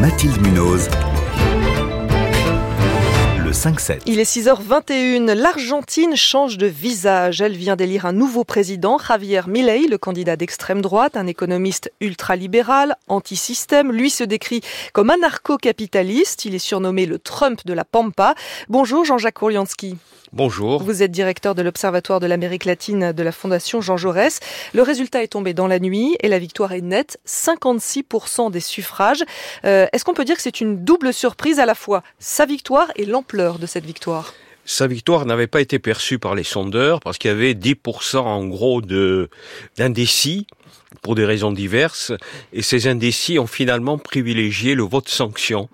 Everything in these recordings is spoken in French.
Mathilde Munoz. Le 5-7. Il est 6h21. L'Argentine change de visage. Elle vient d'élire un nouveau président, Javier Milei, le candidat d'extrême droite, un économiste ultralibéral, anti-système. Lui se décrit comme anarcho-capitaliste. Il est surnommé le Trump de la Pampa. Bonjour Jean-Jacques Orlianski. Bonjour. Vous êtes directeur de l'Observatoire de l'Amérique latine de la Fondation Jean Jaurès. Le résultat est tombé dans la nuit et la victoire est nette, 56% des suffrages. Euh, Est-ce qu'on peut dire que c'est une double surprise à la fois sa victoire et l'ampleur? De cette victoire? Sa victoire n'avait pas été perçue par les sondeurs parce qu'il y avait 10% en gros d'indécis pour des raisons diverses et ces indécis ont finalement privilégié le vote sanction.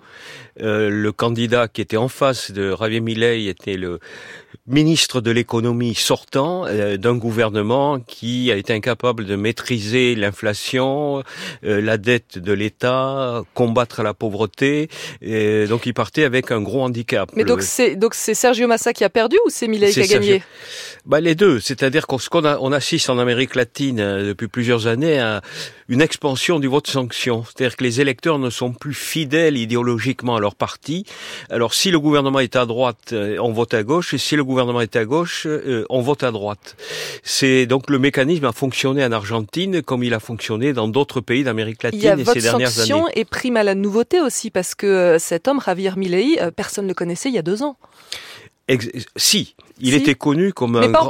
Euh, le candidat qui était en face de Javier Milei était le ministre de l'économie sortant euh, d'un gouvernement qui a été incapable de maîtriser l'inflation, euh, la dette de l'État, combattre la pauvreté. Et donc il partait avec un gros handicap. Mais donc Le- c'est donc c'est Sergio Massa qui a perdu ou c'est Milei qui a gagné? Bah, les deux, c'est-à-dire qu'on ce qu'on on assiste en Amérique latine depuis plusieurs années à une expansion du vote sanction, c'est-à-dire que les électeurs ne sont plus fidèles idéologiquement à leur parti. Alors si le gouvernement est à droite, euh, on vote à gauche, et si le gouvernement est à gauche, euh, on vote à droite. C'est donc le mécanisme a fonctionné en Argentine comme il a fonctionné dans d'autres pays d'Amérique Il y a latine vote ces dernières sanction années. et prime à la nouveauté aussi parce que euh, cet homme Javier Milei, personne ne le connaissait il y a deux ans, Ex- si, il Si. était connu comme un grand-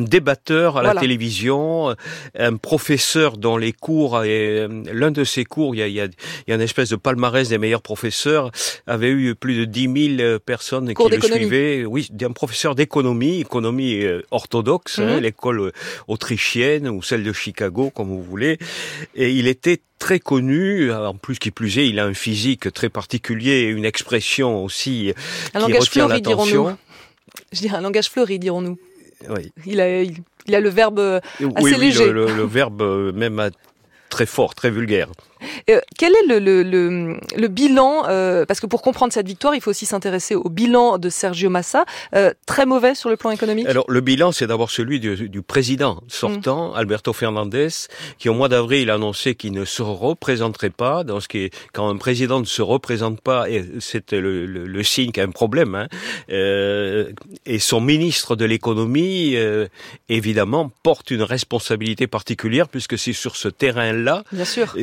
débatteur à la télévision, euh, un professeur dont les cours, et euh, l'un de ses cours, il y a, il y, une espèce de palmarès des meilleurs professeurs, avait eu plus de 10 000 personnes Cours qui le suivaient. Oui, un professeur d'économie, économie euh, orthodoxe, hein, Mhm. l'école euh, autrichienne ou celle de Chicago, comme vous voulez. Et il était très connu, en plus qui plus est, il a un physique très particulier une expression aussi Un qui retient l'attention. Je dirais un langage fleuri, dirons-nous. Oui. Il a, il, il a le verbe. euh, oui, Assez oui, léger. Le, le- le verbe euh, même très fort, très vulgaire. Euh, quel est le, le, le, le bilan euh, Parce que pour comprendre cette victoire, il faut aussi s'intéresser au bilan de Sergio Massa. Euh, très mauvais sur le plan économique? Alors le bilan, c'est d'abord celui du, du président sortant, Alberto Fernandez, qui au mois d'avril a annoncé qu'il ne se représenterait pas. Dans ce qui est, quand un président ne se représente pas, c'est le, le, le signe qu'il y a un problème. Hein, euh, et son ministre de l'économie, euh, évidemment, porte une responsabilité particulière puisque c'est sur ce terrain-là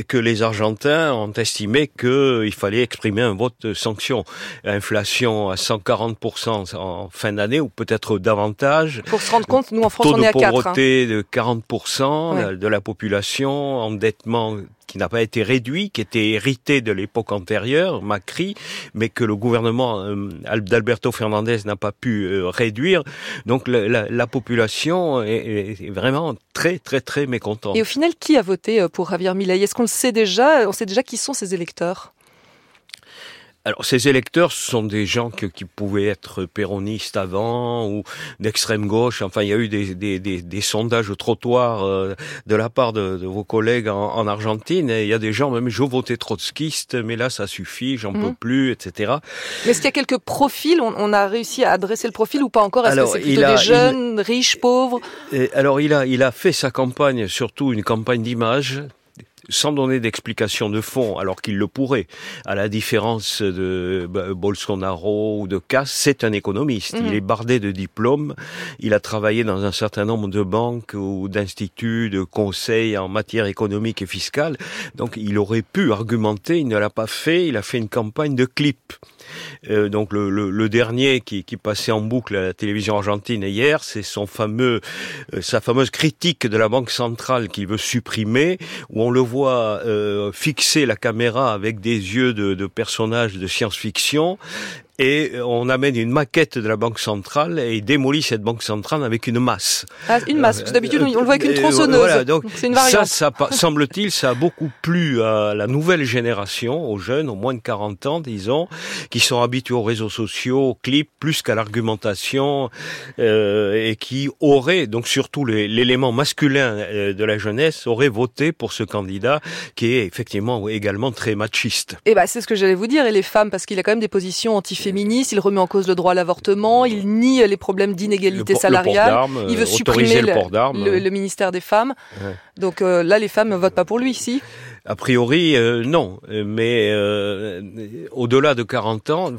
que les Argentins ont estimé qu'il fallait exprimer un vote de sanction. Inflation à 140% en fin d'année ou peut-être davantage. Pour se rendre compte, nous en France, Taux on est de à 4. hein. pauvreté de 40% Ouais. de la population, endettement qui n'a pas été réduit, qui était hérité de l'époque antérieure, Macri, mais que le gouvernement euh, d'Alberto Fernandez n'a pas pu euh, réduire. Donc la, la- la population est, est vraiment très très très mécontente. Et au final, qui a voté euh, pour Javier Milei? Est-ce qu'on le sait déjà? On sait déjà qui sont ses électeurs? Alors, ces électeurs ce sont des gens que- qui pouvaient être péronistes avant ou d'extrême gauche. Enfin, il y a eu des, des, des, des sondages au trottoir euh, de la part de, de vos collègues en, en Argentine. Et il y a des gens, même, je votais trotskiste, mais là, ça suffit, j'en peux plus, etc. Mais Est-ce qu'il y a quelques profils? On, on a réussi à adresser le profil ou pas encore? Est-ce que c'est il plutôt a- des jeunes, riches, pauvres? Et alors, il a, il a fait sa campagne, surtout une campagne d'image, sans donner d'explication de fond, alors qu'il le pourrait. À la différence de bah, Bolsonaro ou de Cass, c'est un économiste. Mhm. Il est bardé de diplômes. Il a travaillé dans un certain nombre de banques ou d'instituts de conseil en matière économique et fiscale. Donc, il aurait pu argumenter. Il ne l'a pas fait. Il a fait une campagne de clips. Euh, donc le, dernier qui, qui passait en boucle à la télévision argentine hier, c'est son fameux, euh, sa fameuse critique de la banque centrale qu'il veut supprimer, où on le voit euh, fixer la caméra avec des yeux de, de personnages de science-fiction. Et on amène une maquette de la banque centrale et il démolit cette banque centrale avec une masse. ah, Une masse, parce que d'habitude on le voit avec une Euh, tronçonneuse. voilà, donc, c'est une Ça, variante. ça semble-t-il, ça a beaucoup plu à la nouvelle génération, aux jeunes, aux moins de 40 ans, disons, qui sont habitués aux réseaux sociaux, aux clips, plus qu'à l'argumentation, euh, et qui auraient, donc surtout l'élément masculin euh, de la jeunesse, aurait voté pour ce candidat qui est effectivement également très machiste. Et bah, c'est ce que j'allais vous dire. Et les femmes, parce qu'il a quand même des positions antiféministes féministe, il remet en cause le droit à l'avortement, il nie les problèmes d'inégalité salariale, il veut supprimer le, le, le, ministère des femmes. Ouais. Donc là, les femmes ne votent pas pour lui ici. A priori, euh, non. Mais euh, au-delà de 40 ans,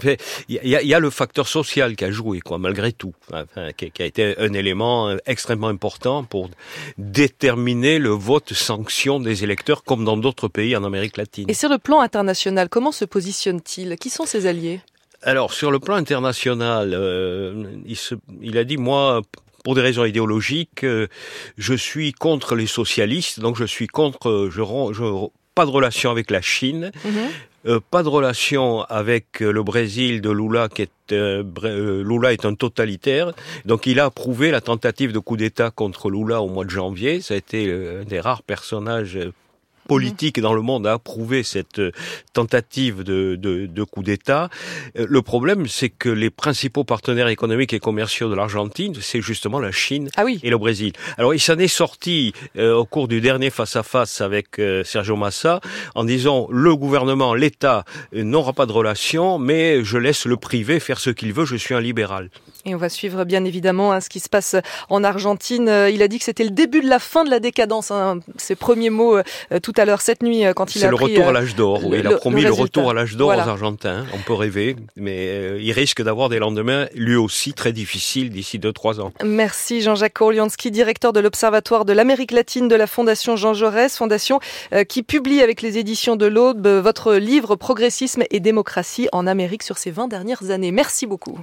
il y, y, a le facteur social qui a joué, quoi, malgré tout, enfin, qui, qui, a été un élément extrêmement important pour déterminer le vote sanction des électeurs, comme dans d'autres pays en Amérique latine. Et sur le plan international, comment se positionne-t-il? Qui sont ses alliés? Alors sur le plan international, euh, il, se, il, a dit moi pour des raisons idéologiques, euh, je suis contre les socialistes, donc je suis contre, euh, je, je pas de relation avec la Chine. Euh, pas de relation avec le Brésil de Lula, qui est euh, Lula est un totalitaire. Donc il a approuvé la tentative de coup d'État contre Lula au mois de janvier. Ça a été un des rares personnages politique dans le monde a approuvé cette euh, tentative de, de, de coup d'État. Euh, le problème, c'est que les principaux partenaires économiques et commerciaux de l'Argentine, c'est justement la Chine ah oui. et le Brésil. Alors, il s'en est sorti euh, au cours du dernier face-à-face avec euh, Sergio Massa en disant le gouvernement, l'État n'aura pas de relation, mais je laisse le privé faire ce qu'il veut, je suis un libéral. Et on va suivre bien évidemment hein, ce qui se passe en Argentine. Il a dit que c'était le début de la fin de la décadence. Hein, ses premiers mots euh, tout à l'heure cette nuit euh, quand il a C'est le retour à l'âge d'or. Oui, il a promis le, le retour à l'âge d'or voilà. aux Argentins. On peut rêver, mais euh, il risque d'avoir des lendemains lui aussi très difficiles d'ici 2-3 ans. Merci Jean-Jacques Orliansky, directeur de l'Observatoire de l'Amérique latine de la Fondation Jean Jaurès, fondation euh, qui publie avec les éditions de l'Aube votre livre Progressisme et démocratie en Amérique sur ces 20 dernières années. Merci beaucoup.